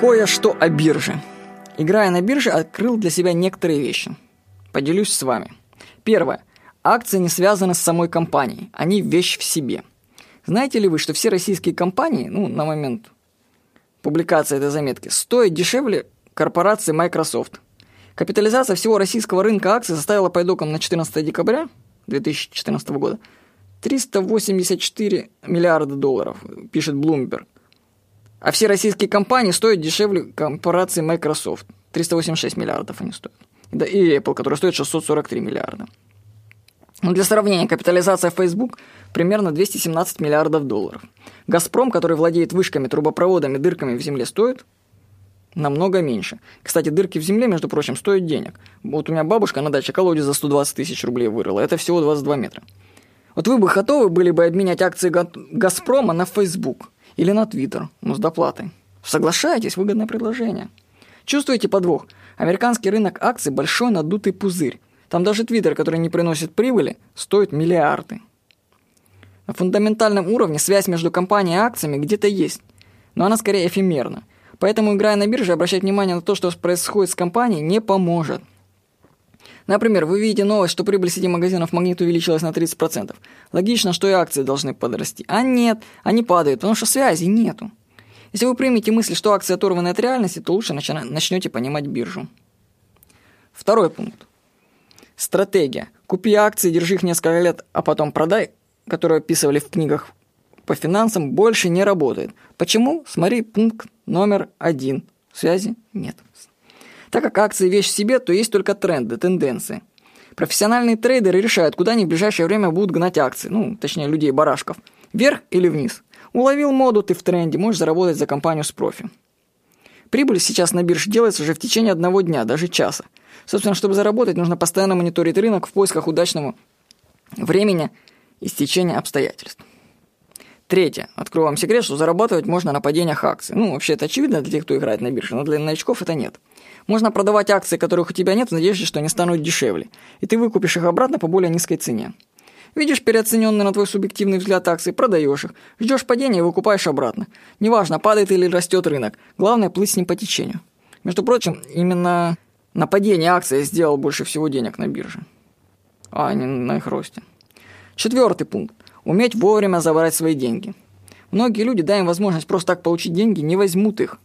Кое-что о бирже. Играя на бирже, открыл для себя некоторые вещи. Поделюсь с вами. Первое. Акции не связаны с самой компанией. Они вещь в себе. Знаете ли вы, что все российские компании, ну, на момент публикации этой заметки, стоят дешевле корпорации Microsoft. Капитализация всего российского рынка акций составила по итогам на 14 декабря 2014 года 384 миллиарда долларов, пишет Bloomberg. А все российские компании стоят дешевле корпорации Microsoft. 386 миллиардов они стоят. Да, и Apple, который стоит 643 миллиарда. Ну, для сравнения, капитализация Facebook примерно 217 миллиардов долларов. «Газпром», который владеет вышками, трубопроводами, дырками в земле, стоит намного меньше. Кстати, дырки в земле, между прочим, стоят денег. Вот у меня бабушка на даче колодец за 120 тысяч рублей вырыла. Это всего 22 метра. Вот вы бы готовы были бы обменять акции «Газпрома» на Facebook или на Twitter, но с доплатой. Соглашаетесь, выгодное предложение. Чувствуете подвох? Американский рынок акций – большой надутый пузырь. Там даже Твиттер, который не приносит прибыли, стоит миллиарды. На фундаментальном уровне связь между компанией и акциями где-то есть, но она скорее эфемерна. Поэтому, играя на бирже, обращать внимание на то, что происходит с компанией, не поможет. Например, вы видите новость, что прибыль сети магазинов «Магнит» увеличилась на 30%. Логично, что и акции должны подрасти. А нет, они падают, потому что связи нету. Если вы примете мысль, что акции оторваны от реальности, то лучше начнете понимать биржу. Второй пункт. Стратегия. Купи акции, держи их несколько лет, а потом продай, которую описывали в книгах по финансам, больше не работает. Почему? Смотри пункт номер один. Связи нет. Так как акции вещь в себе, то есть только тренды, тенденции. Профессиональные трейдеры решают, куда они в ближайшее время будут гнать акции, ну, точнее, людей-барашков. Вверх или вниз. Уловил моду, ты в тренде, можешь заработать за компанию с профи. Прибыль сейчас на бирже делается уже в течение одного дня, даже часа. Собственно, чтобы заработать, нужно постоянно мониторить рынок в поисках удачного времени и стечения обстоятельств. Третье. Открою вам секрет, что зарабатывать можно на падениях акций. Ну, вообще это очевидно для тех, кто играет на бирже, но для новичков это нет. Можно продавать акции, которых у тебя нет, в надежде, что они станут дешевле, и ты выкупишь их обратно по более низкой цене. Видишь переоцененные на твой субъективный взгляд акции, продаешь их, ждешь падения и выкупаешь обратно. Неважно, падает или растет рынок, главное плыть с ним по течению. Между прочим, именно на падении акции сделал больше всего денег на бирже, а не на их росте. Четвертый пункт. Уметь вовремя забрать свои деньги. Многие люди, дай им возможность просто так получить деньги, не возьмут их.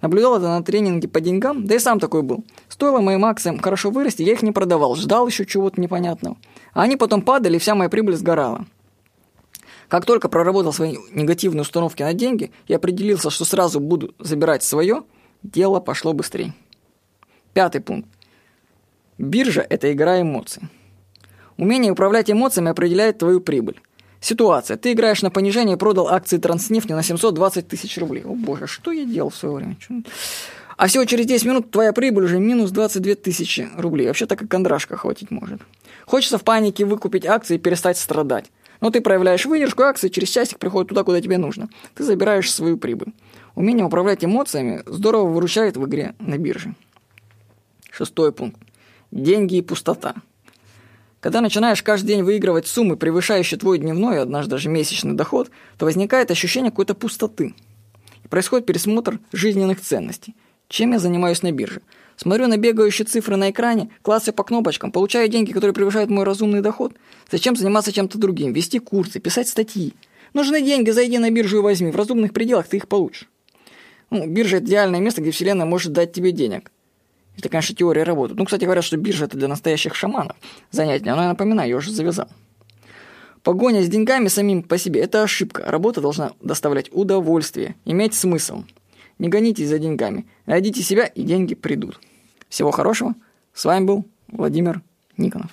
Наблюдал это на тренинге по деньгам, да и сам такой был. Стоило моим акциям хорошо вырасти, я их не продавал, ждал еще чего-то непонятного. А они потом падали, и вся моя прибыль сгорала. Как только проработал свои негативные установки на деньги и определился, что сразу буду забирать свое, дело пошло быстрее. Пятый пункт. Биржа – это игра эмоций. Умение управлять эмоциями определяет твою прибыль. Ситуация. Ты играешь на понижение и продал акции Транснефти на 720 тысяч рублей. О боже, что я делал в свое время? А всего через 10 минут твоя прибыль уже минус 22 тысячи рублей. Вообще так как кондрашка хватить может. Хочется в панике выкупить акции и перестать страдать. Но ты проявляешь выдержку, акции через часик приходят туда, куда тебе нужно. Ты забираешь свою прибыль. Умение управлять эмоциями здорово выручает в игре на бирже. Шестой пункт. Деньги и пустота. Когда начинаешь каждый день выигрывать суммы, превышающие твой дневной, однажды даже месячный доход, то возникает ощущение какой-то пустоты. И происходит пересмотр жизненных ценностей. Чем я занимаюсь на бирже? Смотрю на бегающие цифры на экране, классы по кнопочкам, получаю деньги, которые превышают мой разумный доход. Зачем заниматься чем-то другим? Вести курсы, писать статьи. Нужны деньги, зайди на биржу и возьми. В разумных пределах ты их получишь. Ну, биржа – это идеальное место, где вселенная может дать тебе денег. Это, конечно, теория работает. Ну, кстати, говорят, что биржа – это для настоящих шаманов занятие. Но я напоминаю, я уже завязал. Погоня с деньгами самим по себе – это ошибка. Работа должна доставлять удовольствие, иметь смысл. Не гонитесь за деньгами. Найдите себя, и деньги придут. Всего хорошего. С вами был Владимир Никонов.